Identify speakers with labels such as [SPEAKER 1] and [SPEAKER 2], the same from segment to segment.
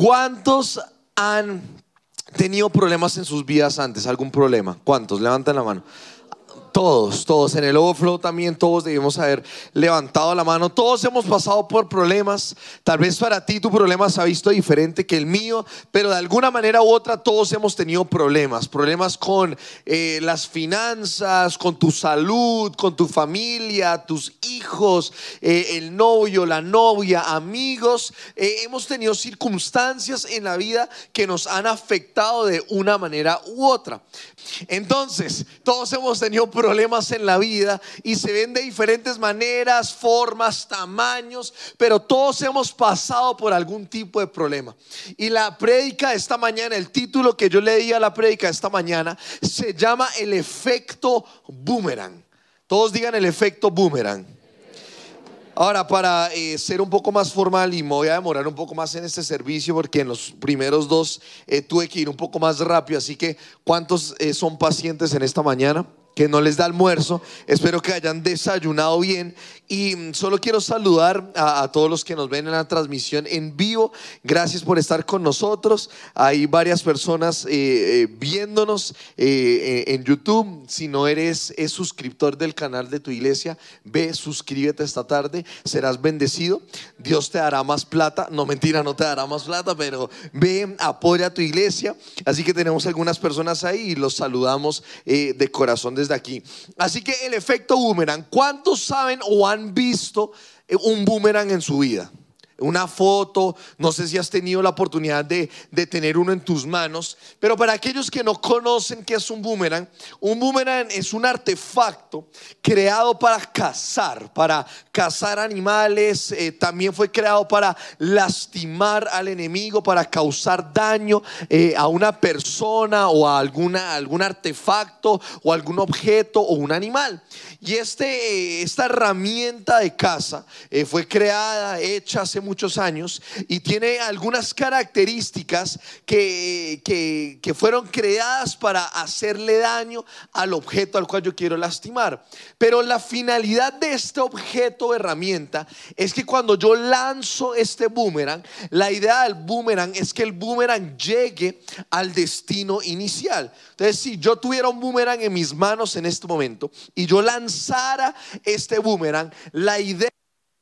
[SPEAKER 1] ¿Cuántos han tenido problemas en sus vidas antes? ¿Algún problema? ¿Cuántos? Levanten la mano. Todos, todos. En el overflow también todos debemos haber levantado la mano. Todos hemos pasado por problemas. Tal vez para ti tu problema se ha visto diferente que el mío, pero de alguna manera u otra todos hemos tenido problemas. Problemas con eh, las finanzas, con tu salud, con tu familia, tus hijos, eh, el novio, la novia, amigos. Eh, hemos tenido circunstancias en la vida que nos han afectado de una manera u otra. Entonces, todos hemos tenido problemas problemas en la vida y se ven de diferentes maneras, formas, tamaños, pero todos hemos pasado por algún tipo de problema. Y la prédica de esta mañana, el título que yo leí a la prédica esta mañana, se llama el efecto boomerang. Todos digan el efecto boomerang. Ahora, para eh, ser un poco más formal y me voy a demorar un poco más en este servicio porque en los primeros dos eh, tuve que ir un poco más rápido, así que ¿cuántos eh, son pacientes en esta mañana? Que no les da almuerzo. Espero que hayan desayunado bien y mm, solo quiero saludar a, todos los que nos ven en la transmisión en vivo. Gracias por estar con nosotros. Hay varias personas eh, eh, viéndonos eh, en YouTube. Si no eres es suscriptor del canal de tu iglesia, ve, suscríbete esta tarde. Serás bendecido. Dios te dará más plata. No mentira, no te dará más plata, pero ve, apoya a tu iglesia. Así que tenemos algunas personas ahí y los saludamos de corazón desde aquí. Así que el efecto boomerang. ¿Cuántos saben o han visto un boomerang en su vida una foto, no sé si has tenido la oportunidad de, tener uno en tus manos, pero para aquellos que no conocen qué es un boomerang, un boomerang es un artefacto creado para cazar, para cazar animales, eh, también fue creado para lastimar al enemigo, para causar daño eh, a una persona o a alguna, algún artefacto o algún objeto o un animal. Y este, eh, esta herramienta de caza fue creada, hecha hace muchos años y tiene algunas características que, que, fueron creadas para hacerle daño al objeto al cual yo quiero lastimar. Pero la finalidad de este objeto o herramienta es que cuando yo lanzo este boomerang, la idea del boomerang es que el boomerang llegue al destino inicial. Entonces, si yo tuviera un boomerang en mis manos en este momento y yo lanzara este boomerang, la idea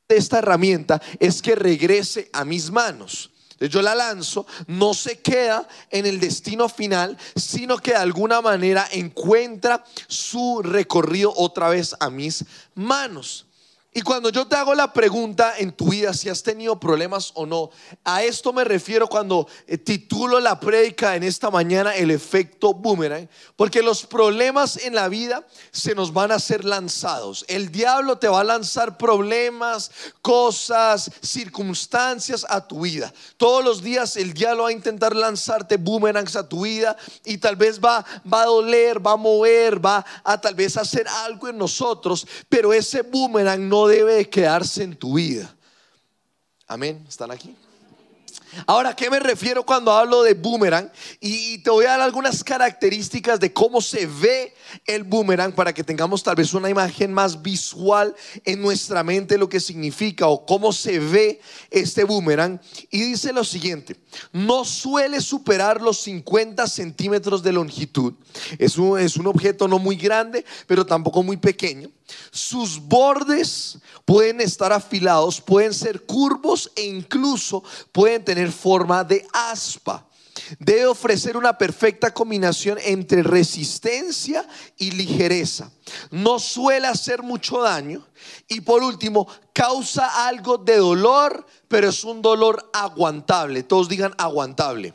[SPEAKER 1] de esta herramienta es que regrese a mis manos. Yo la lanzo, no se queda en el destino final, sino que de alguna manera encuentra su recorrido otra vez a mis manos. Y cuando yo te hago la pregunta en tu vida si has tenido problemas o no, a esto me refiero cuando eh, titulo la prédica en esta mañana el efecto boomerang, porque los problemas en la vida se nos van a ser lanzados. El diablo te va a lanzar problemas, cosas, circunstancias a tu vida. Todos los días el diablo va a intentar lanzarte boomerangs a tu vida y tal vez va, va a doler, va a mover, va a tal vez hacer algo en nosotros, pero ese boomerang no debe quedarse en tu vida. Amén. ¿Están aquí? Ahora, ¿qué me refiero cuando hablo de boomerang? Y te voy a dar algunas características de cómo se ve el boomerang para que tengamos tal vez una imagen más visual en nuestra mente lo que significa o cómo se ve este boomerang. Y dice lo siguiente, no suele superar los 50 centímetros de longitud. Es un, es un objeto no muy grande, pero tampoco muy pequeño. Sus bordes pueden estar afilados, pueden ser curvos e incluso pueden tener forma de aspa. Debe ofrecer una perfecta combinación entre resistencia y ligereza. No suele hacer mucho daño. Y por último, causa algo de dolor, pero es un dolor aguantable. Todos digan aguantable.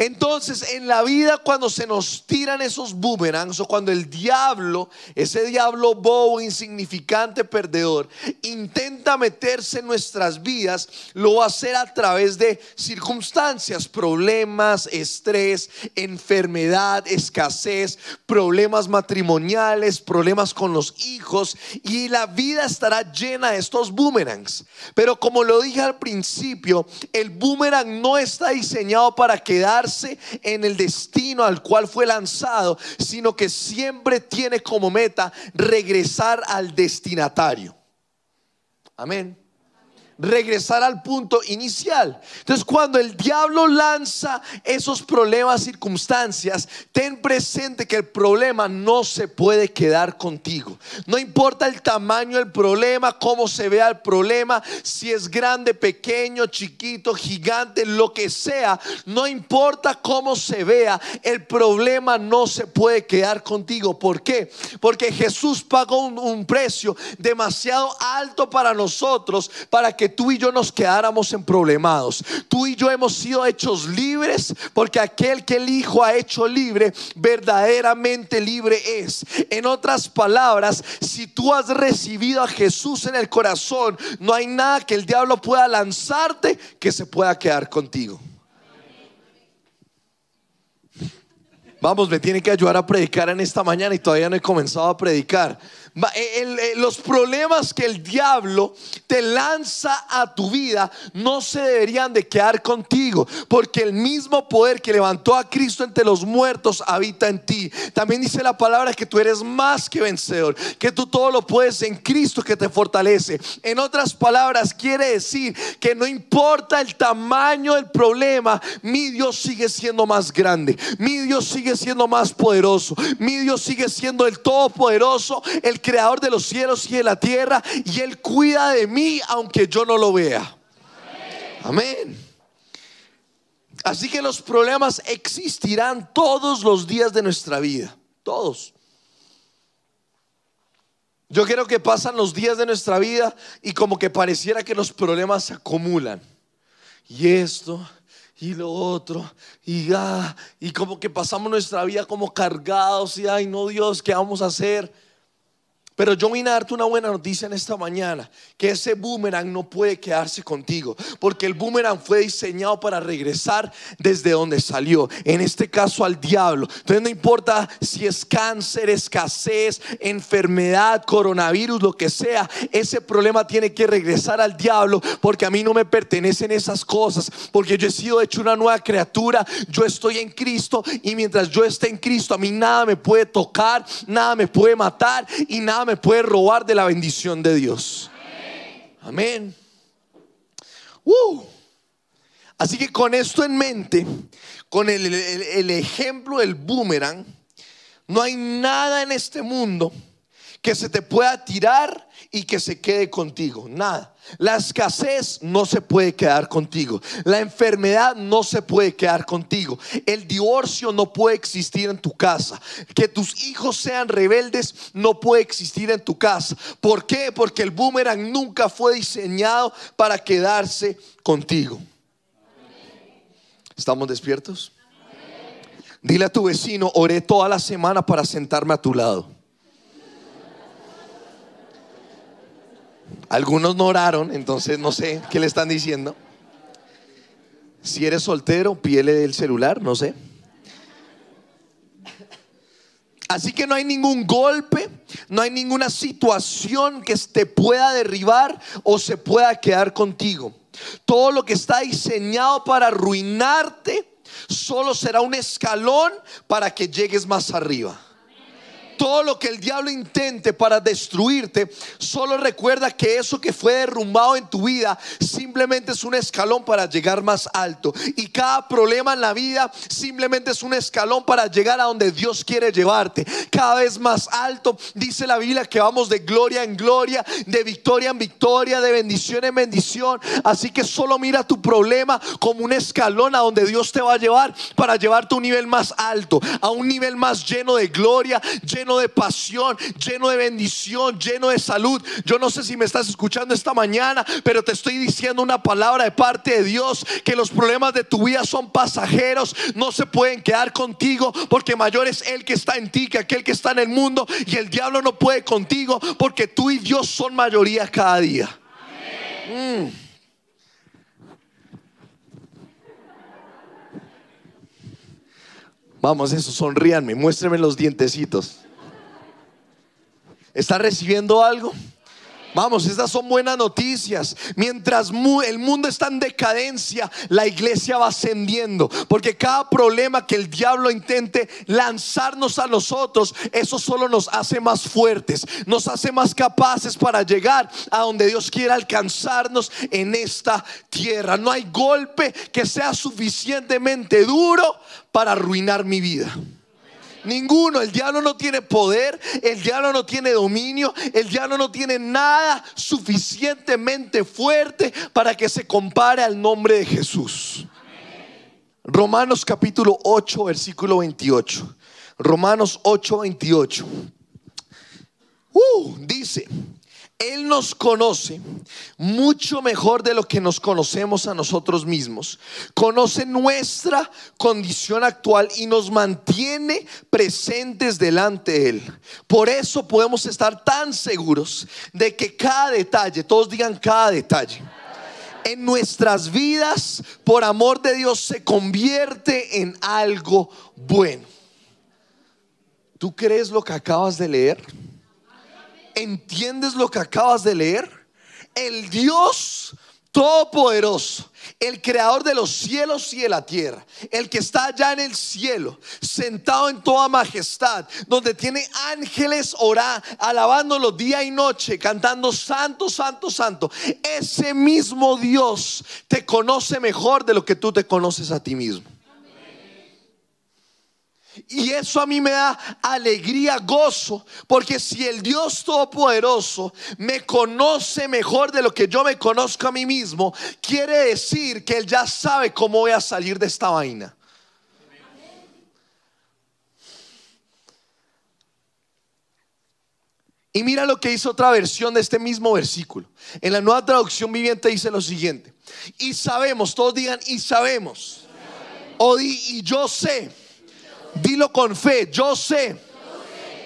[SPEAKER 1] Entonces, en la vida cuando se nos tiran esos boomerangs o cuando el diablo, ese diablo bobo, insignificante, perdedor, intenta meterse en nuestras vidas, lo va a hacer a través de circunstancias, problemas, estrés, enfermedad, escasez, problemas matrimoniales, problemas con los hijos y la vida estará llena de estos boomerangs. Pero como lo dije al principio, el boomerang no está diseñado para quedarse en el destino al cual fue lanzado, sino que siempre tiene como meta regresar al destinatario. Amén. Regresar al punto inicial. Entonces, cuando el diablo lanza esos problemas, circunstancias, ten presente que el problema no se puede quedar contigo. No importa el tamaño del problema, cómo se vea el problema, si es grande, pequeño, chiquito, gigante, lo que sea, no importa cómo se vea, el problema no se puede quedar contigo. ¿Por qué? Porque Jesús pagó un, un precio demasiado alto para nosotros, para que tú y yo nos quedáramos en problemados. Tú y yo hemos sido hechos libres porque aquel que el Hijo ha hecho libre, verdaderamente libre es. En otras palabras, si tú has recibido a Jesús en el corazón, no hay nada que el diablo pueda lanzarte que se pueda quedar contigo. Vamos, me tiene que ayudar a predicar en esta mañana y todavía no he comenzado a predicar. Eh, eh, los problemas que el diablo te lanza a tu vida no se deberían de quedar contigo, porque el mismo poder que levantó a Cristo entre los muertos habita en ti. También dice la palabra que tú eres más que vencedor, que tú todo lo puedes en Cristo que te fortalece. En otras palabras, quiere decir que no importa el tamaño del problema, mi Dios sigue siendo más grande, mi Dios sigue siendo más poderoso, mi Dios sigue siendo el todopoderoso, el creador de los cielos y de la tierra, y Él cuida de mí aunque yo no lo vea. Amén. Así que los problemas existirán todos los días de nuestra vida, todos. Yo creo que pasan los días de nuestra vida y como que pareciera que los problemas se acumulan. Y esto, y lo otro, y, ah, y como que pasamos nuestra vida como cargados y, ay no Dios, ¿qué vamos a hacer? Pero yo vine a darte una buena noticia en esta mañana, que ese boomerang no puede quedarse contigo, porque el boomerang fue diseñado para regresar desde donde salió, en este caso al diablo. Entonces no importa si es cáncer, escasez, enfermedad, coronavirus, lo que sea, ese problema tiene que regresar al diablo, porque a mí no me pertenecen esas cosas, porque yo he sido hecho una nueva criatura, yo estoy en Cristo y mientras yo esté en Cristo, a mí nada me puede tocar, nada me puede matar y nada me me puede robar de la bendición de Dios. Amén. Uh. Así que con esto en mente, con el, el ejemplo del boomerang, no hay nada en este mundo que se te pueda tirar y que se quede contigo. Nada. La escasez no se puede quedar contigo. La enfermedad no se puede quedar contigo. El divorcio no puede existir en tu casa. Que tus hijos sean rebeldes no puede existir en tu casa. ¿Por qué? Porque el boomerang nunca fue diseñado para quedarse contigo. ¿Estamos despiertos? Dile a tu vecino, oré toda la semana para sentarme a tu lado. Algunos no oraron, entonces no sé qué le están diciendo. Si eres soltero, pídele el celular, no sé. Así que no hay ningún golpe, no hay ninguna situación que te pueda derribar o se pueda quedar contigo. Todo lo que está diseñado para arruinarte solo será un escalón para que llegues más arriba todo lo que el diablo intente para destruirte, solo recuerda que eso que fue derrumbado en tu vida simplemente es un escalón para llegar más alto. Y cada problema en la vida simplemente es un escalón para llegar a donde Dios quiere llevarte. Cada vez más alto, dice la Biblia que vamos de gloria en gloria, de victoria en victoria, de bendición en bendición. Así que solo mira tu problema como un escalón a donde Dios te va a llevar para llevarte a un nivel más alto, a un nivel más lleno de gloria, lleno de pasión, lleno de bendición, lleno de salud. Yo no sé si me estás escuchando esta mañana, pero te estoy diciendo una palabra de parte de Dios, que los problemas de tu vida son pasajeros, no se pueden quedar contigo, porque mayor es el que está en ti que aquel que está en el mundo, y el diablo no puede contigo, porque tú y Dios son mayoría cada día. Mm. Vamos, eso, sonríanme, muéstrenme los dientecitos. ¿Está recibiendo algo? Vamos, estas son buenas noticias. Mientras el mundo está en decadencia, la iglesia va ascendiendo. Porque cada problema que el diablo intente lanzarnos a nosotros, eso solo nos hace más fuertes, nos hace más capaces para llegar a donde Dios quiera alcanzarnos en esta tierra. No hay golpe que sea suficientemente duro para arruinar mi vida. Ninguno. El diablo no tiene poder, el diablo no tiene dominio, el diablo no tiene nada suficientemente fuerte para que se compare al nombre de Jesús. Romanos capítulo 8, versículo 28. Romanos 8, 28. Uh, dice, él nos conoce mucho mejor de lo que nos conocemos a nosotros mismos. Conoce nuestra condición actual y nos mantiene presentes delante de Él. Por eso podemos estar tan seguros de que cada detalle, todos digan cada detalle, en nuestras vidas, por amor de Dios, se convierte en algo bueno. ¿Tú crees lo que acabas de leer? ¿Entiendes lo que acabas de leer? El Dios Todopoderoso, el creador de los cielos y de la tierra, el que está allá en el cielo, sentado en toda majestad, donde tiene ángeles orando, alabándolo día y noche, cantando santo, santo, santo. Ese mismo Dios te conoce mejor de lo que tú te conoces a ti mismo. Y eso a mí me da alegría, gozo, porque si el Dios Todopoderoso me conoce mejor de lo que yo me conozco a mí mismo, quiere decir que Él ya sabe cómo voy a salir de esta vaina. Y mira lo que hizo otra versión de este mismo versículo. En la nueva traducción viviente dice lo siguiente. Y sabemos, todos digan, y sabemos. O di, y yo sé Dilo con fe, yo sé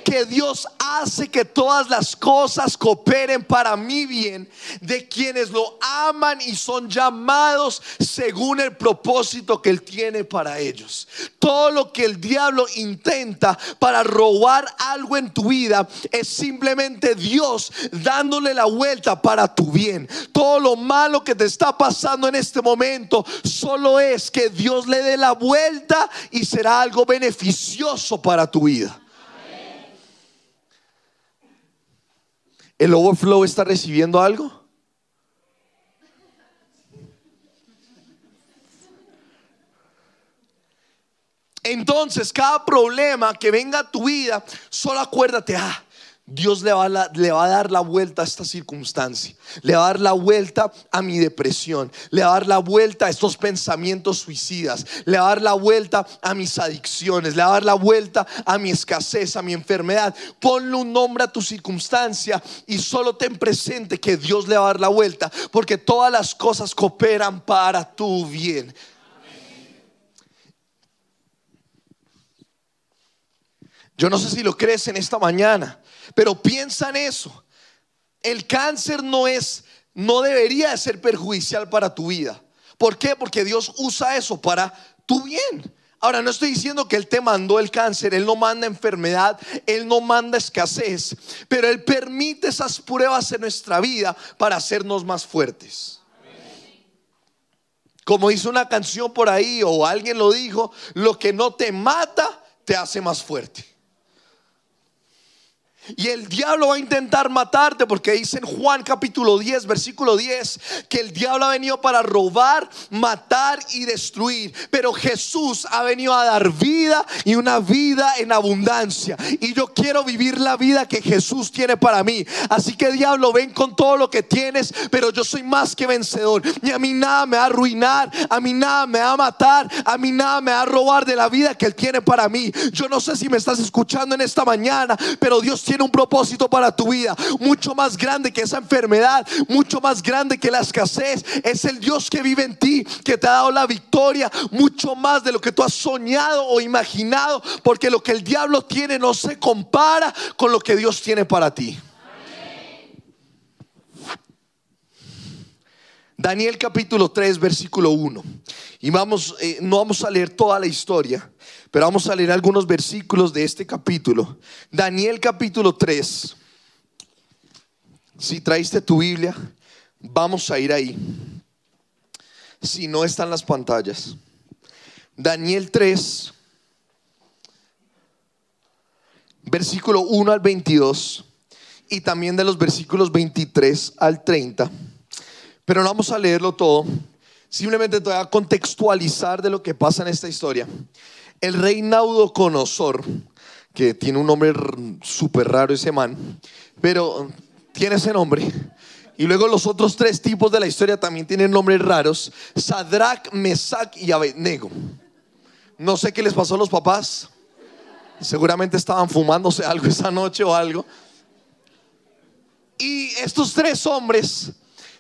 [SPEAKER 1] que Dios hace que todas las cosas cooperen para mi bien de quienes lo aman y son llamados según el propósito que Él tiene para ellos. Todo lo que el diablo intenta para robar algo en tu vida es simplemente Dios dándole la vuelta para tu bien. Todo lo malo que te está pasando en este momento solo es que Dios le dé la vuelta y será algo beneficioso para tu vida. ¿El overflow está recibiendo algo? Entonces, cada problema que venga a tu vida, solo acuérdate, ah, Dios le va, a dar la vuelta a esta circunstancia, le va a dar la vuelta a mi depresión, le va a dar la vuelta a estos pensamientos suicidas, le va a dar la vuelta a mis adicciones, le va a dar la vuelta a mi escasez, a mi enfermedad. Ponle un nombre a tu circunstancia y solo ten presente que Dios le va a dar la vuelta, porque todas las cosas cooperan para tu bien. Yo no sé si lo crees en esta mañana, pero piensa en eso. El cáncer no es, no debería de ser perjudicial para tu vida. ¿Por qué? Porque Dios usa eso para tu bien. Ahora, no estoy diciendo que Él te mandó el cáncer, Él no manda enfermedad, Él no manda escasez, pero Él permite esas pruebas en nuestra vida para hacernos más fuertes. Como dice una canción por ahí o alguien lo dijo, lo que no te mata te hace más fuerte. Y el diablo va a intentar matarte porque dice en Juan capítulo 10, versículo 10, que el diablo ha venido para robar, matar y destruir. Pero Jesús ha venido a dar vida y una vida en abundancia. Y yo quiero vivir la vida que Jesús tiene para mí. Así que diablo, ven con todo lo que tienes, pero yo soy más que vencedor. Y a mí nada me va a arruinar, a mí nada me va a matar, a mí nada me va a robar de la vida que Él tiene para mí. Yo no sé si me estás escuchando en esta mañana, pero Dios tiene tiene un propósito para tu vida, mucho más grande que esa enfermedad, mucho más grande que la escasez. Es el Dios que vive en ti, que te ha dado la victoria, mucho más de lo que tú has soñado o imaginado, porque lo que el diablo tiene no se compara con lo que Dios tiene para ti. Daniel capítulo 3, versículo 1. Y vamos, eh, no vamos a leer toda la historia, pero vamos a leer algunos versículos de este capítulo. Daniel capítulo 3. Si traíste tu Biblia, vamos a ir ahí. Si no están las pantallas. Daniel 3, versículo 1 al 22 y también de los versículos 23 al 30. Pero no vamos a leerlo todo. Simplemente te voy a contextualizar de lo que pasa en esta historia. El rey Naudoconosor, que tiene un nombre súper raro ese man, pero tiene ese nombre. Y luego los otros tres tipos de la historia también tienen nombres raros. Sadrach, Mesach y Abednego. No sé qué les pasó a los papás. Seguramente estaban fumándose algo esa noche o algo. Y estos tres hombres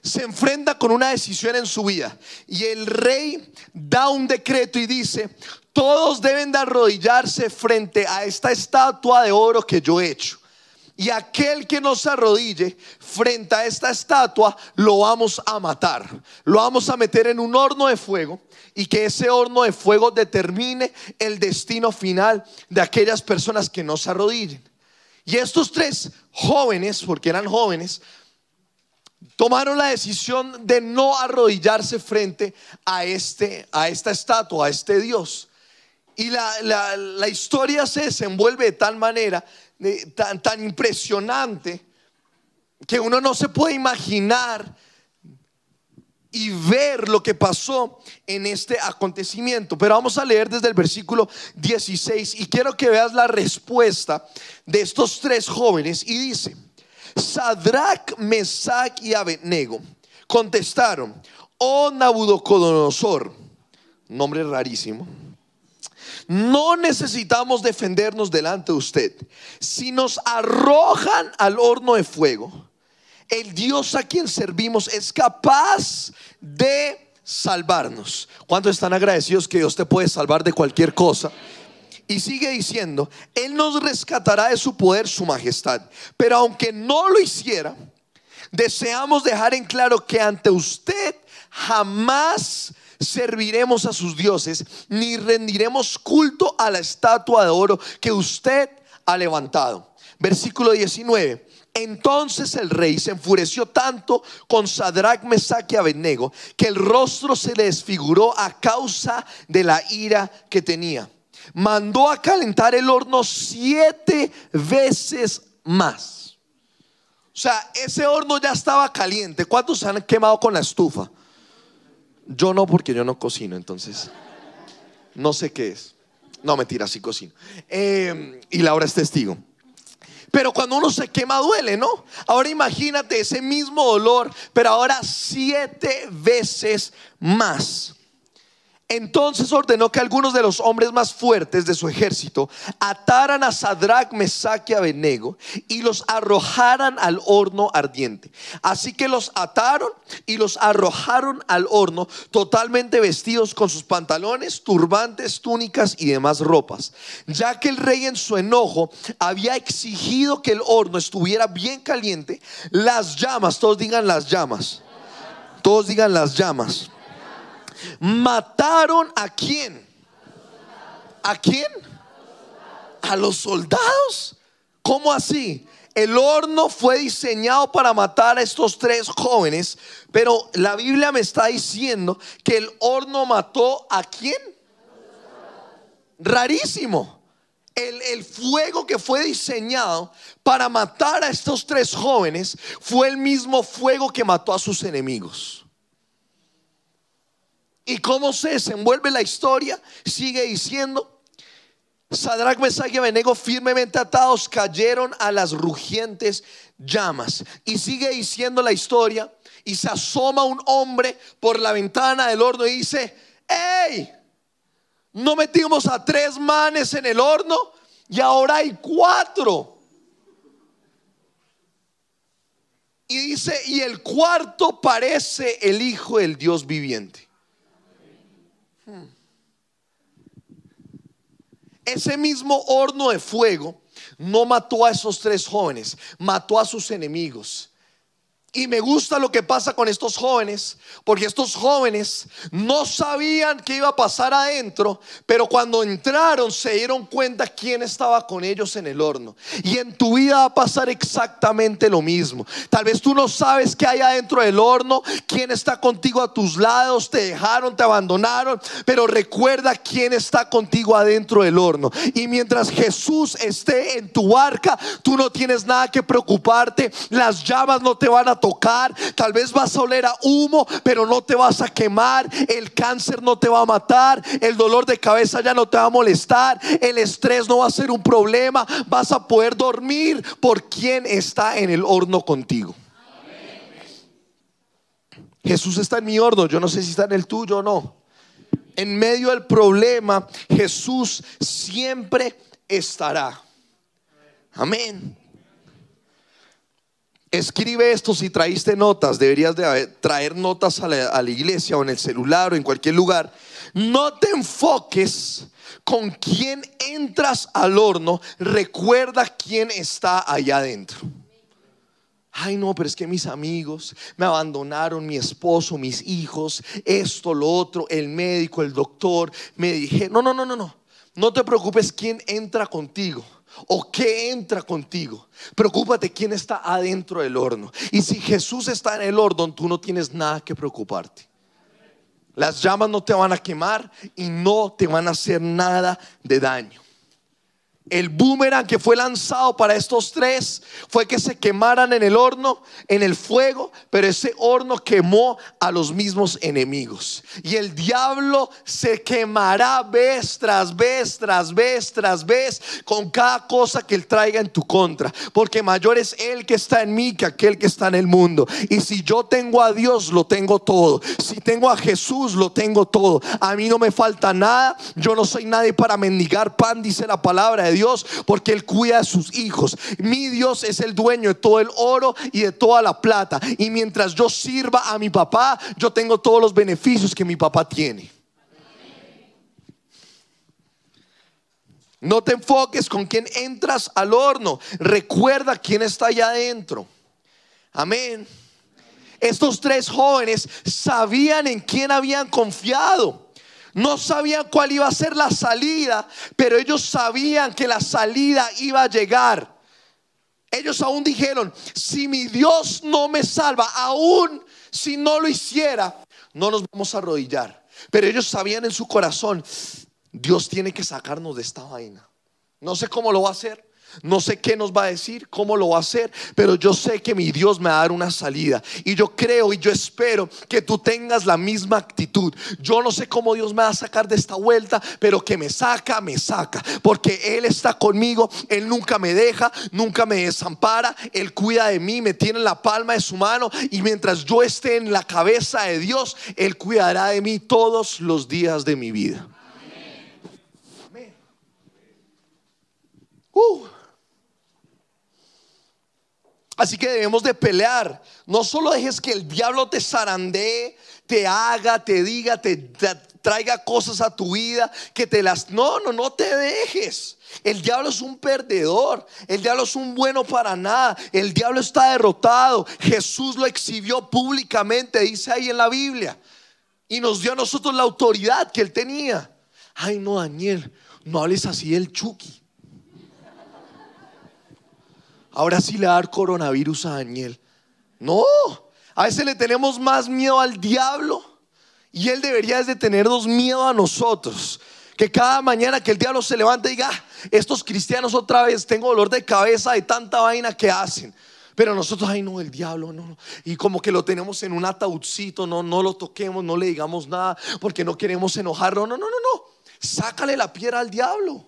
[SPEAKER 1] se enfrentan con una decisión en su vida. Y el rey da un decreto y dice, todos deben de arrodillarse frente a esta estatua de oro que yo he hecho. Y aquel que no se arrodille frente a esta estatua, lo vamos a matar. Lo vamos a meter en un horno de fuego y que ese horno de fuego determine el destino final de aquellas personas que no se arrodillen. Y estos tres jóvenes, porque eran jóvenes, tomaron la decisión de no arrodillarse frente a, este, a esta estatua, a este Dios. Y la, la, historia se desenvuelve de tal manera, tan, tan impresionante, que uno no se puede imaginar y ver lo que pasó en este acontecimiento. Pero vamos a leer desde el versículo 16 y quiero que veas la respuesta de estos tres jóvenes y dice, Sadrach, Mesach y Abednego contestaron, oh Nabucodonosor, nombre rarísimo, no necesitamos defendernos delante de usted. Si nos arrojan al horno de fuego, el Dios a quien servimos es capaz de salvarnos. ¿Cuántos están agradecidos que Dios te puede salvar de cualquier cosa? Y sigue diciendo, Él nos rescatará de su poder, su majestad. Pero aunque no lo hiciera, deseamos dejar en claro que ante usted jamás serviremos a sus dioses, ni rendiremos culto a la estatua de oro que usted ha levantado. Versículo 19. Entonces el rey se enfureció tanto con Sadrach, Mesach y Abednego que el rostro se desfiguró a causa de la ira que tenía mandó a calentar el horno siete veces más. O sea, ese horno ya estaba caliente. ¿Cuántos se han quemado con la estufa? Yo no, porque yo no cocino, entonces no sé qué es. No, mentira, sí cocino. Eh, y Laura es testigo. Pero cuando uno se quema duele, ¿no? Ahora imagínate ese mismo dolor, pero ahora siete veces más. Entonces ordenó que algunos de los hombres más fuertes de su ejército ataran a Sadrach, Mesach y y los arrojaran al horno ardiente. Así que los ataron y los arrojaron al horno totalmente vestidos con sus pantalones, turbantes, túnicas y demás ropas. Ya que el rey en su enojo había exigido que el horno estuviera bien caliente, las llamas, todos digan las llamas, todos digan las llamas ¿Mataron a quién? ¿A quién? A los soldados. ¿Cómo así? El horno fue diseñado para matar a estos tres jóvenes, pero la Biblia me está diciendo que el horno mató a quién? Rarísimo. El, el, fuego que fue diseñado para matar a estos tres jóvenes fue el mismo fuego que mató a sus enemigos. ¿Y cómo se desenvuelve la historia? Sigue diciendo, Sadrach, Mesach y Abednego firmemente atados cayeron a las rugientes llamas. Y sigue diciendo la historia y se asoma un hombre por la ventana del horno y dice, ¡Ey! No metimos a tres manes en el horno y ahora hay cuatro. Y dice, y el cuarto parece el Hijo del Dios viviente. Ese mismo horno de fuego no mató a esos tres jóvenes, mató a sus enemigos. Y me gusta lo que pasa con estos jóvenes, porque estos jóvenes no sabían qué iba a pasar adentro, pero cuando entraron se dieron cuenta quién estaba con ellos en el horno. Y en tu vida va a pasar exactamente lo mismo. Tal vez tú no sabes qué hay adentro del horno, quién está contigo a tus lados, te dejaron, te abandonaron, pero recuerda quién está contigo adentro del horno. Y mientras Jesús esté en tu barca, tú no tienes nada que preocuparte, las llamas no te van a tocar, tal vez vas a oler a humo, pero no te vas a quemar, el cáncer no te va a matar, el dolor de cabeza ya no te va a molestar, el estrés no va a ser un problema, vas a poder dormir por quien está en el horno contigo. Jesús está en mi horno, yo no sé si está en el tuyo o no. En medio del problema, Jesús siempre estará. Amén. Escribe esto si traíste notas, deberías de traer notas a la, a la, iglesia o en el celular o en cualquier lugar. No te enfoques con quién entras al horno, recuerda quién está allá adentro. Ay, no, pero es que mis amigos me abandonaron, mi esposo, mis hijos, esto, lo otro, el médico, el doctor, me dije, no, no, no, no, no. No te preocupes quién entra contigo o qué entra contigo. Preocúpate quién está adentro del horno. Y si Jesús está en el horno, tú no tienes nada que preocuparte. Las llamas no te van a quemar y no te van a hacer nada de daño. El boomerang que fue lanzado para estos tres fue que se quemaran en el horno, en el fuego, pero ese horno quemó a los mismos enemigos. Y el diablo se quemará vez tras vez, tras vez, tras vez, con cada cosa que él traiga en tu contra. Porque mayor es él que está en mí que aquel que está en el mundo. Y si yo tengo a Dios, lo tengo todo. Si tengo a Jesús, lo tengo todo. A mí no me falta nada. Yo no soy nadie para mendigar pan, dice la palabra de Dios porque Él cuida de sus hijos. Mi Dios es el dueño de todo el oro y de toda la plata. Y mientras yo sirva a mi papá, yo tengo todos los beneficios que mi papá tiene. No te enfoques con quién entras al horno. Recuerda quién está allá adentro. Amén. Estos tres jóvenes sabían en quién habían confiado. No sabían cuál iba a ser la salida, pero ellos sabían que la salida iba a llegar. Ellos aún dijeron, si mi Dios no me salva, aún si no lo hiciera, no nos vamos a arrodillar. Pero ellos sabían en su corazón, Dios tiene que sacarnos de esta vaina. No sé cómo lo va a hacer, no sé qué nos va a decir, cómo lo va a hacer, pero yo sé que mi Dios me va a dar una salida. Y yo creo y yo espero que tú tengas la misma actitud. Yo no sé cómo Dios me va a sacar de esta vuelta, pero que me saca, me saca. Porque Él está conmigo, Él nunca me deja, nunca me desampara, Él cuida de mí, me tiene en la palma de su mano. Y mientras yo esté en la cabeza de Dios, Él cuidará de mí todos los días de mi vida. Amén. Uh. Así que debemos de pelear. No solo dejes que el diablo te zarandee, te haga, te diga, te, traiga cosas a tu vida, que te las... No, no, no te dejes. El diablo es un perdedor. El diablo es un bueno para nada. El diablo está derrotado. Jesús lo exhibió públicamente, dice ahí en la Biblia. Y nos dio a nosotros la autoridad que él tenía. Ay, no, Daniel, no hables así del Chucky. Ahora sí le va a dar coronavirus a Daniel. No, a veces le tenemos más miedo al diablo y él debería de tenernos miedo a nosotros. Que cada mañana que el diablo se levante y diga, ah, estos cristianos otra vez, tengo dolor de cabeza de tanta vaina que hacen. Pero nosotros, ay no, el diablo, no, no. Y como que lo tenemos en un ataúdcito, no, no lo toquemos, no le digamos nada, porque no queremos enojarlo. No, no, no, no. Sácale la piedra al diablo.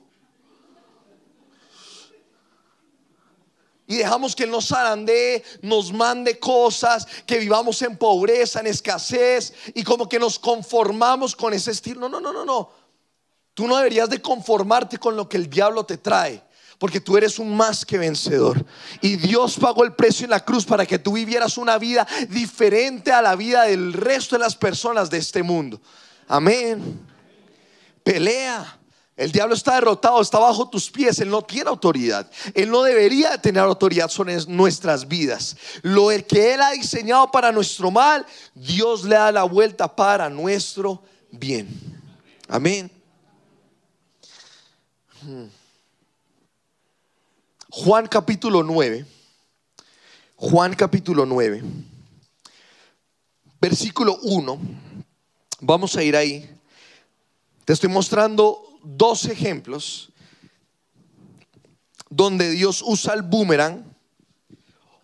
[SPEAKER 1] Y dejamos que Él nos zarandee, nos mande cosas, que vivamos en pobreza, en escasez, y como que nos conformamos con ese estilo. No, no, no, no, no. Tú no deberías de conformarte con lo que el diablo te trae, porque tú eres un más que vencedor. Y Dios pagó el precio en la cruz para que tú vivieras una vida diferente a la vida del resto de las personas de este mundo. Amén. Pelea, El diablo está derrotado, está bajo tus pies, él no tiene autoridad. Él no debería tener autoridad sobre nuestras vidas. Lo que él ha diseñado para nuestro mal, Dios le da la vuelta para nuestro bien. Amén. Hmm. Juan capítulo 9. Juan capítulo 9. Versículo 1. Vamos a ir ahí. Te estoy mostrando dos ejemplos donde Dios usa el boomerang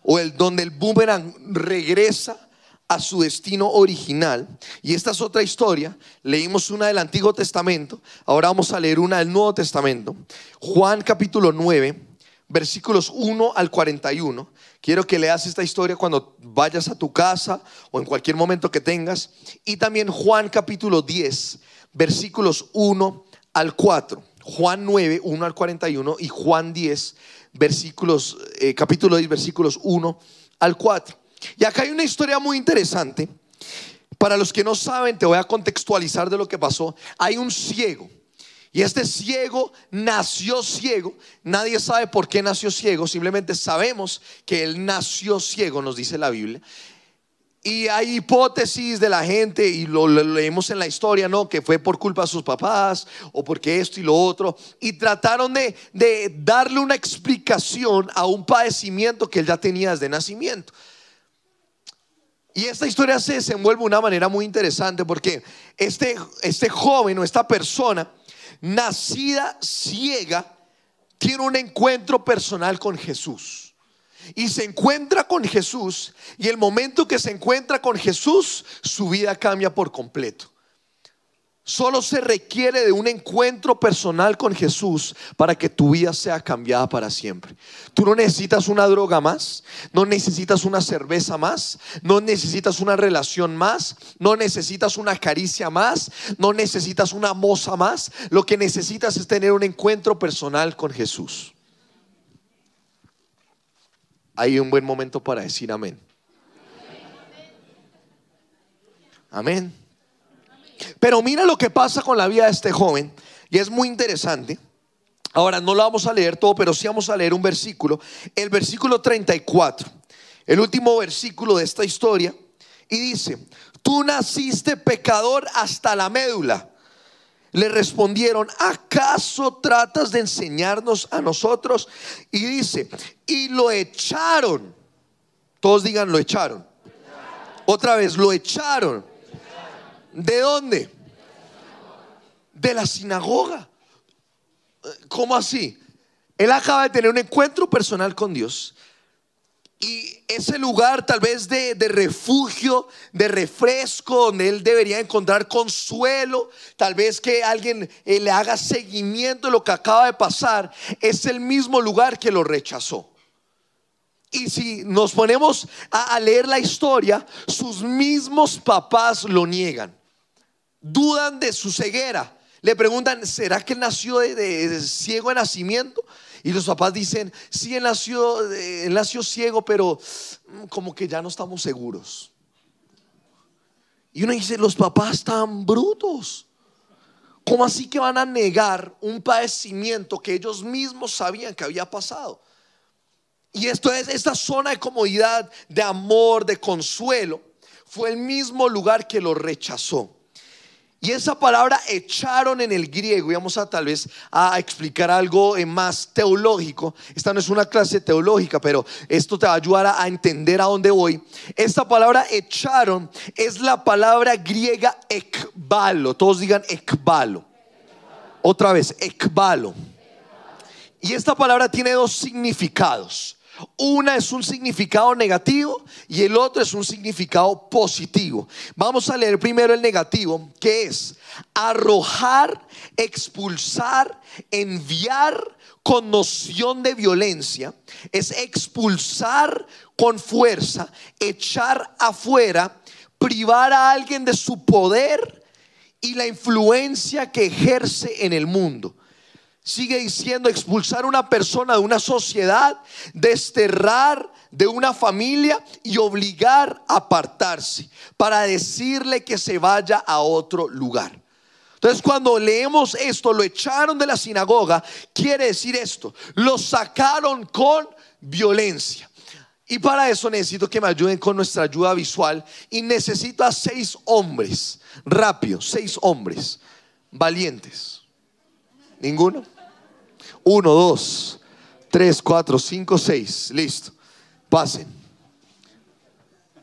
[SPEAKER 1] o el donde el boomerang regresa a su destino original. Y esta es otra historia. Leímos una del Antiguo Testamento, ahora vamos a leer una del Nuevo Testamento. Juan capítulo 9, versículos 1 al 41. Quiero que leas esta historia cuando vayas a tu casa o en cualquier momento que tengas. Y también Juan capítulo 10, versículos 1 al 4. Juan 9, 1 al 41 y Juan 10, versículos, eh, capítulo 10, versículos 1 al 4. Y acá hay una historia muy interesante. Para los que no saben, te voy a contextualizar de lo que pasó. Hay un ciego. Y este ciego nació ciego. Nadie sabe por qué nació ciego. Simplemente sabemos que él nació ciego, nos dice la Biblia. Y hay hipótesis de la gente, y lo, leemos en la historia, ¿no? Que fue por culpa de sus papás, o porque esto y lo otro. Y trataron de, de darle una explicación a un padecimiento que él ya tenía desde nacimiento. Y esta historia se desenvuelve de una manera muy interesante porque este, este joven o esta persona, nacida ciega, tiene un encuentro personal con Jesús y se encuentra con Jesús y el momento que se encuentra con Jesús, su vida cambia por completo. Solo se requiere de un encuentro personal con Jesús para que tu vida sea cambiada para siempre. Tú no necesitas una droga más, no necesitas una cerveza más, no necesitas una relación más, no necesitas una caricia más, no necesitas una moza más. Lo que necesitas es tener un encuentro personal con Jesús hay un buen momento para decir amén. Amén. Pero mira lo que pasa con la vida de este joven, y es muy interesante. Ahora no lo vamos a leer todo, pero sí vamos a leer un versículo, el versículo 34, el último versículo de esta historia, y dice, tú naciste pecador hasta la médula le respondieron, ¿acaso tratas de enseñarnos a nosotros? Y dice, y lo echaron. Todos digan, lo echaron. Otra vez, lo echaron. ¿De dónde? De la sinagoga. ¿Cómo así? Él acaba de tener un encuentro personal con Dios y ese lugar tal vez de, refugio, de refresco, donde él debería encontrar consuelo, tal vez que alguien eh, le haga seguimiento de lo que acaba de pasar, es el mismo lugar que lo rechazó. Y si nos ponemos a, leer la historia, sus mismos papás lo niegan, dudan de su ceguera. Le preguntan, ¿será que nació de ciego de nacimiento? Y los papás dicen, sí, él nació, él nació ciego, pero mm, como que ya no estamos seguros. Y uno dice, los papás están brutos. ¿Cómo así que van a negar un padecimiento que ellos mismos sabían que había pasado? Y esto es esta zona de comodidad, de amor, de consuelo, fue el mismo lugar que lo rechazó. Y esa palabra echaron en el griego, y vamos a tal vez a explicar algo eh, más teológico. Esta no es una clase teológica, pero esto te va a ayudar a, entender a dónde voy. Esta palabra echaron es la palabra griega ekbalo. Todos digan ekbalo. Otra vez, ekbalo. Y esta palabra tiene dos significados. Una es un significado negativo y el otro es un significado positivo. Vamos a leer primero el negativo, que es arrojar, expulsar, enviar con noción de violencia. Es expulsar con fuerza, echar afuera, privar a alguien de su poder y la influencia que ejerce en el mundo. Sigue diciendo expulsar a una persona de una sociedad, desterrar de una familia y obligar a apartarse para decirle que se vaya a otro lugar. Entonces cuando leemos esto, lo echaron de la sinagoga, quiere decir esto, lo sacaron con violencia. Y para eso necesito que me ayuden con nuestra ayuda visual y necesito a seis hombres, rápido, seis hombres, valientes. ¿Ninguno? Uno, dos, tres, cuatro, cinco, seis. Listo. Pasen.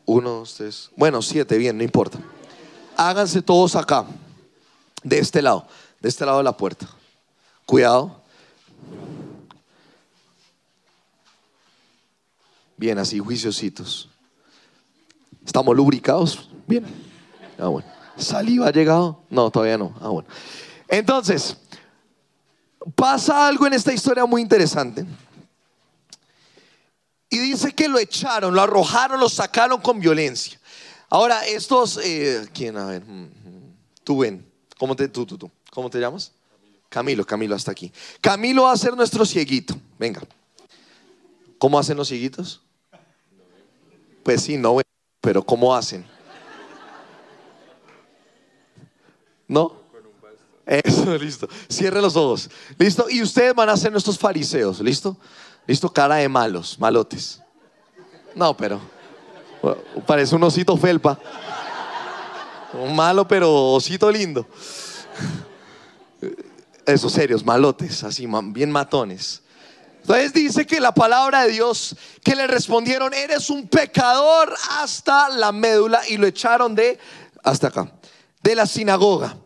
[SPEAKER 1] Uno, dos, tres. Bueno, siete, bien, no importa. Háganse todos acá. De este lado, de este lado de la puerta. Cuidado. Bien, así, juiciositos. ¿Estamos lubricados? Bien. Ah, bueno. ¿Saliva ha llegado? No, todavía no. Ah, bueno. Entonces, pasa algo en esta historia muy interesante. Y dice que lo echaron, lo arrojaron, lo sacaron con violencia. Ahora, estos, eh, ¿quién? A ver, mm, mm, tú ven, ¿cómo te, tú, tú, tú, ¿cómo te llamas? Camilo, Camilo, hasta aquí. Camilo va a ser nuestro cieguito, venga. ¿Cómo hacen los cieguitos? Pues sí, no, pero ¿cómo hacen? ¿No? Eso, listo. Cierre los ojos. Listo. Y ustedes van a ser nuestros fariseos. ¿Listo? Listo, cara de malos, malotes. No, pero parece un osito felpa. Un malo, pero osito lindo. Esos serios, malotes, así, bien matones. Entonces dice que la palabra de Dios que le respondieron, eres un pecador hasta la médula y lo echaron de, hasta acá, de la sinagoga.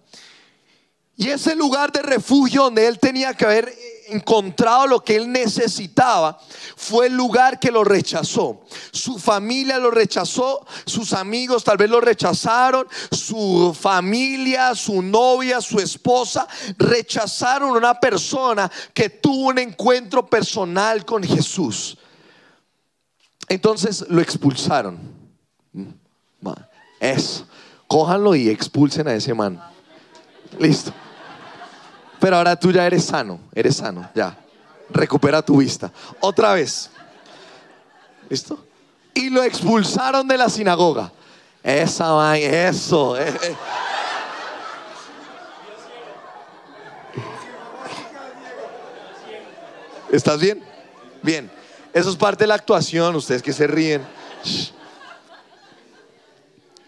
[SPEAKER 1] Y ese lugar de refugio donde él tenía que haber encontrado lo que él necesitaba, fue el lugar que lo rechazó. Su familia lo rechazó, sus amigos tal vez lo rechazaron, su familia, su novia, su esposa, rechazaron a una persona que tuvo un encuentro personal con Jesús. Entonces lo expulsaron. Mm, eso. Cójanlo y expulsen a ese man. Listo. Pero ahora tú ya eres sano, eres sano, ya. Recupera tu vista. Otra vez. ¿Listo? Y lo expulsaron de la sinagoga. Esa vaina, eso. Eh, eh. ¿Estás bien? Bien. Eso es parte de la actuación, ustedes que se ríen.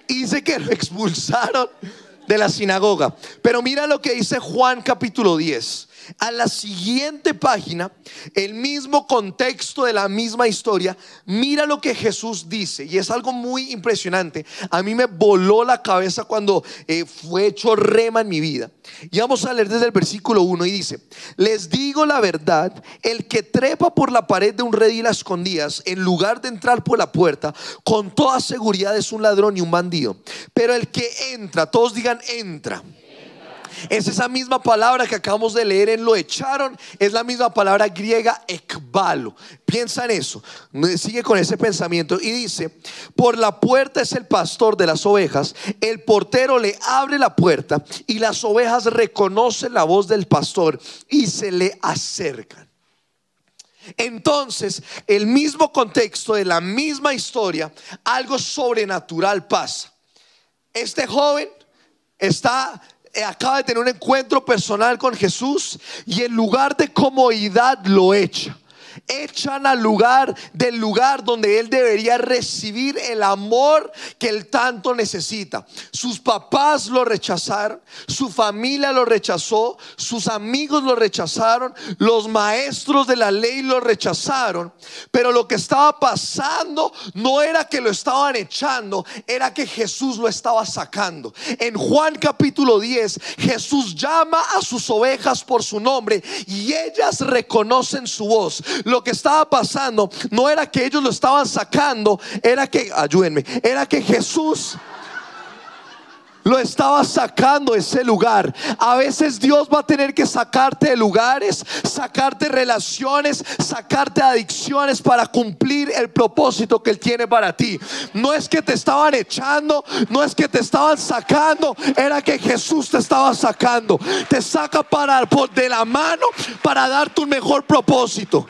[SPEAKER 1] Y dice que lo expulsaron de la sinagoga. Pero mira lo que dice Juan capítulo 10. A la siguiente página, el mismo contexto de la misma historia, mira lo que Jesús dice. Y es algo muy impresionante. A mí me voló la cabeza cuando eh, fue hecho rema en mi vida. Y vamos a leer desde el versículo 1 y dice, les digo la verdad, el que trepa por la pared de un redil a escondidas, en lugar de entrar por la puerta, con toda seguridad es un ladrón y un bandido. Pero el que entra, todos digan entra es esa misma palabra que acabamos de leer en lo echaron, es la misma palabra griega ekbalo. Piensa en eso, sigue con ese pensamiento y dice, por la puerta es el pastor de las ovejas, el portero le abre la puerta y las ovejas reconocen la voz del pastor y se le acercan. Entonces, el mismo contexto de la misma historia, algo sobrenatural pasa. Este joven está acaba de tener un encuentro personal con Jesús y en lugar de comodidad lo echa echan al lugar del lugar donde él debería recibir el amor que él tanto necesita. Sus papás lo rechazaron, su familia lo rechazó, sus amigos lo rechazaron, los maestros de la ley lo rechazaron, pero lo que estaba pasando no era que lo estaban echando, era que Jesús lo estaba sacando. En Juan capítulo 10, Jesús llama a sus ovejas por su nombre y ellas reconocen su voz. Que estaba pasando no era que ellos lo estaban sacando, era que, ayúdenme, era que Jesús lo estaba sacando ese lugar. A veces Dios va a tener que sacarte de lugares, sacarte relaciones, sacarte adicciones para cumplir el propósito que Él tiene para ti. No es que te estaban echando, no es que te estaban sacando, era que Jesús te estaba sacando. Te saca para de la mano para darte un mejor propósito.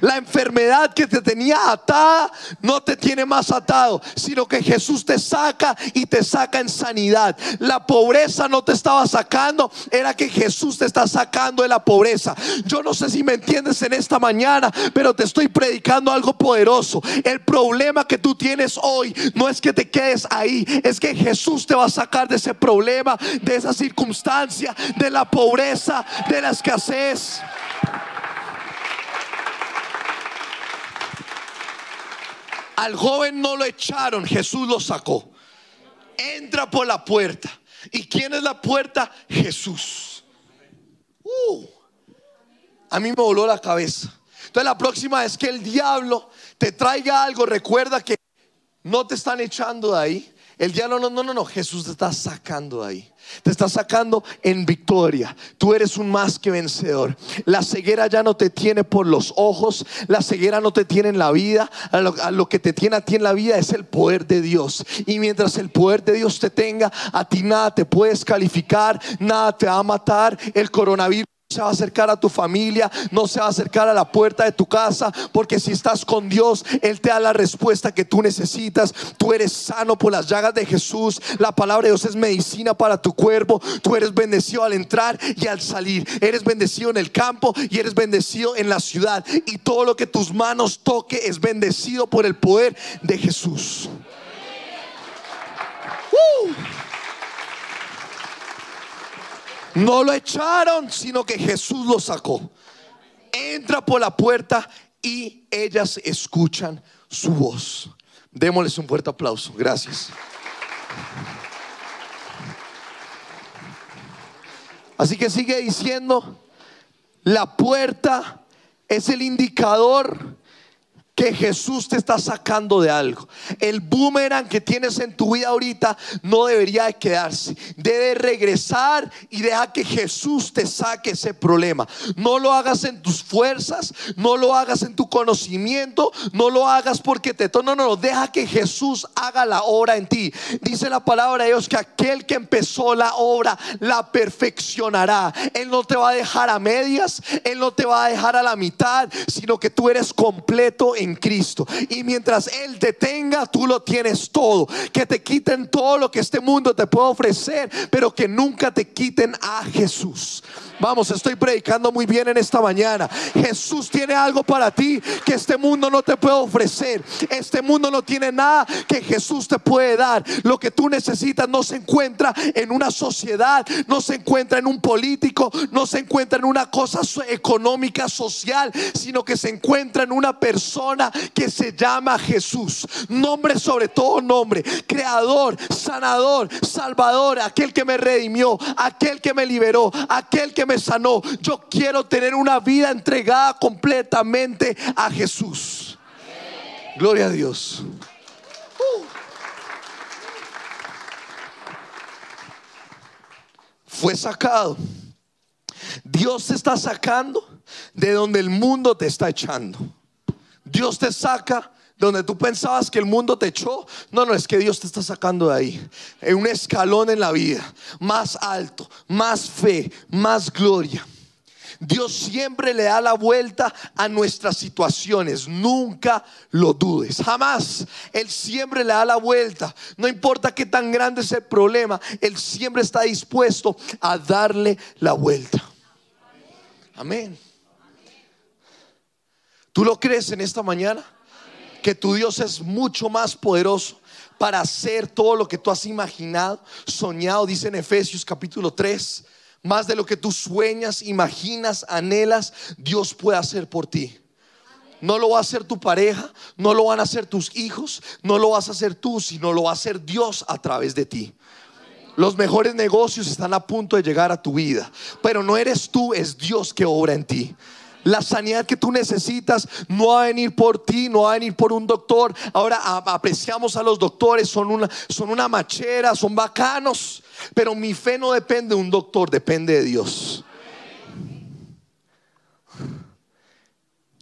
[SPEAKER 1] La enfermedad que te tenía atada no te tiene más atado, sino que Jesús te saca y te saca en sanidad. La pobreza no te estaba sacando, era que Jesús te está sacando de la pobreza. Yo no sé si me entiendes en esta mañana, pero te estoy predicando algo poderoso. El problema que tú tienes hoy no es que te quedes ahí, es que Jesús te va a sacar de ese problema, de esa circunstancia, de la pobreza, de la escasez. Al joven no lo echaron, Jesús lo sacó. Entra por la puerta. ¿Y quién es la puerta? Jesús. Uh, a mí me voló la cabeza. Entonces la próxima vez que el diablo te traiga algo, recuerda que no te están echando de ahí. El diablo no, no, no, no, Jesús te está sacando de ahí. Te está sacando en victoria. Tú eres un más que vencedor. La ceguera ya no te tiene por los ojos. La ceguera no te tiene en la vida. Lo, a lo, que te tiene a ti en la vida es el poder de Dios. Y mientras el poder de Dios te tenga, a ti nada te puedes calificar, nada te va a matar. El coronavirus se va a acercar a tu familia, no se va a acercar a la puerta de tu casa, porque si estás con Dios, Él te da la respuesta que tú necesitas. Tú eres sano por las llagas de Jesús. La palabra de Dios es medicina para tu cuerpo. Tú eres bendecido al entrar y al salir. Eres bendecido en el campo y eres bendecido en la ciudad. Y todo lo que tus manos toque es bendecido por el poder de Jesús. Uh. No lo echaron, sino que Jesús lo sacó. Entra por la puerta y ellas escuchan su voz. Démosles un fuerte aplauso. Gracias. Así que sigue diciendo, la puerta es el indicador que Jesús te está sacando de algo. El boomerang que tienes en tu vida ahorita no debería de quedarse. Debe regresar y deja que Jesús te saque ese problema. No lo hagas en tus fuerzas, no lo hagas en tu conocimiento, no lo hagas porque te... No, no, no, deja que Jesús haga la obra en ti. Dice la palabra de Dios que aquel que empezó la obra la perfeccionará. Él no te va a dejar a medias, Él no te va a dejar a la mitad, sino que tú eres completo en Cristo. Y mientras Él te tenga, tú lo tienes todo. Que te quiten todo lo que este mundo te puede ofrecer, pero que nunca te quiten a Jesús. Vamos, estoy predicando muy bien en esta mañana. Jesús tiene algo para ti que este mundo no te puede ofrecer. Este mundo no tiene nada que Jesús te puede dar. Lo que tú necesitas no se encuentra en una sociedad, no se encuentra en un político, no se encuentra en una cosa económica, social, sino que se encuentra en una persona que se llama Jesús. Nombre sobre todo nombre. Creador, sanador, salvador, aquel que me redimió, aquel que me liberó, aquel que me sanó. Yo quiero tener una vida entregada completamente a Jesús. Gloria a Dios. Uh. Fue sacado. Dios te está sacando de donde el mundo te está echando. Dios te saca donde tú pensabas que el mundo te echó. No, no, es que Dios te está sacando de ahí. En un escalón en la vida, más alto, más fe, más gloria. Dios siempre le da la vuelta a nuestras situaciones. Nunca lo dudes. Jamás. Él siempre le da la vuelta. No importa qué tan grande es el problema. Él siempre está dispuesto a darle la vuelta. Amén. ¿Tú lo crees en esta mañana? Que tu Dios es mucho más poderoso para hacer todo lo que tú has imaginado, soñado, dice en Efesios capítulo 3. Más de lo que tú sueñas, imaginas, anhelas, Dios puede hacer por ti. No lo va a hacer tu pareja, no lo van a hacer tus hijos, no lo vas a hacer tú, sino lo va a hacer Dios a través de ti. Los mejores negocios están a punto de llegar a tu vida, pero no eres tú, es Dios que obra en ti. La sanidad que tú necesitas no va a venir por ti, no va a venir por un doctor. Ahora apreciamos a los doctores, son una, son una machera, son bacanos. Pero mi fe no depende de un doctor, depende de Dios.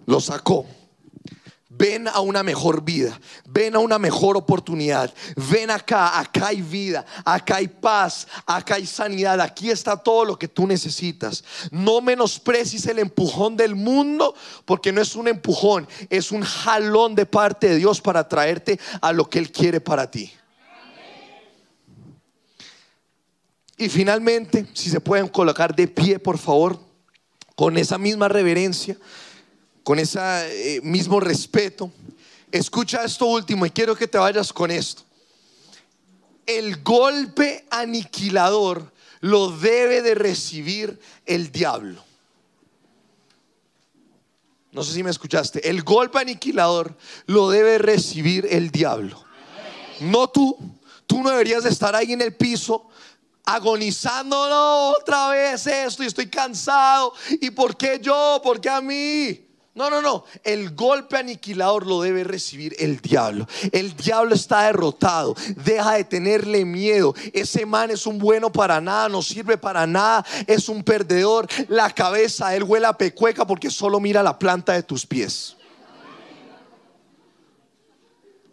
[SPEAKER 1] Lo sacó. Ven a una mejor vida, ven a una mejor oportunidad, ven acá, acá hay vida, acá hay paz, acá hay sanidad, aquí está todo lo que tú necesitas. No menosprecies el empujón del mundo, porque no es un empujón, es un jalón de parte de Dios para traerte a lo que Él quiere para ti. Y finalmente, si se pueden colocar de pie, por favor, con esa misma reverencia con ese eh, mismo respeto, escucha esto último y quiero que te vayas con esto. El golpe aniquilador lo debe de recibir el diablo. No sé si me escuchaste. El golpe aniquilador lo debe recibir el diablo. No tú. Tú no deberías de estar ahí en el piso agonizando otra vez esto y estoy cansado. ¿Y por qué yo? ¿Por qué a mí? No, no, no. El golpe aniquilador lo debe recibir el diablo. El diablo está derrotado. Deja de tenerle miedo. Ese man es un bueno para nada, no sirve para nada. Es un perdedor. La cabeza, él huele a pecueca porque solo mira la planta de tus pies.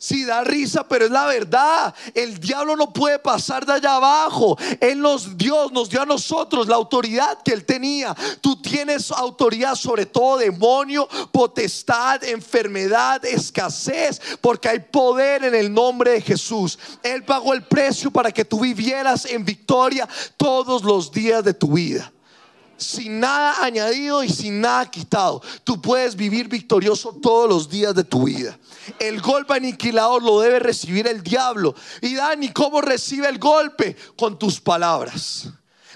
[SPEAKER 1] Si da risa, pero es la verdad. El diablo no puede pasar de allá abajo. Él nos dio, nos dio a nosotros la autoridad que él tenía. Tú tienes autoridad sobre todo demonio, potestad, enfermedad, escasez, porque hay poder en el nombre de Jesús. Él pagó el precio para que tú vivieras en victoria todos los días de tu vida sin nada añadido y sin nada quitado. Tú puedes vivir victorioso todos los días de tu vida. El golpe aniquilador lo debe recibir el diablo. Y Dani, ¿cómo recibe el golpe? Con tus palabras.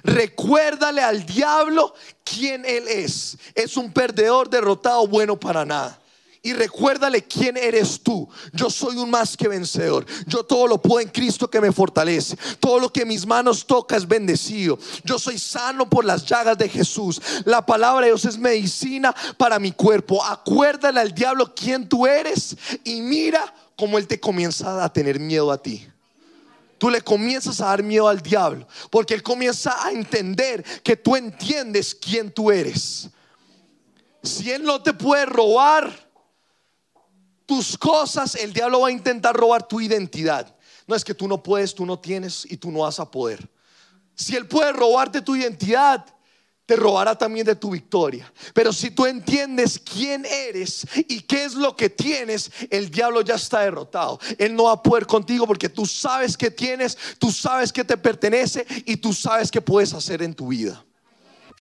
[SPEAKER 1] Recuérdale al diablo quién él es. Es un perdedor derrotado, bueno para nada y recuérdale quién eres tú. Yo soy un más que vencedor. Yo todo lo puedo en Cristo que me fortalece. Todo lo que mis manos toca es bendecido. Yo soy sano por las llagas de Jesús. La palabra de Dios es medicina para mi cuerpo. Acuérdale al diablo quién tú eres y mira cómo él te comienza a tener miedo a ti tú le comienzas a dar miedo al diablo, porque él comienza a entender que tú entiendes quién tú eres. Si él no te puede robar, tus cosas, el diablo va a intentar robar tu identidad. No es que tú no puedes, tú no tienes y tú no vas a poder. Si él puede robarte tu identidad, te robará también de tu victoria. Pero si tú entiendes quién eres y qué es lo que tienes, el diablo ya está derrotado. Él no va a poder contigo porque tú sabes que tienes, tú sabes que te pertenece y tú sabes que puedes hacer en tu vida.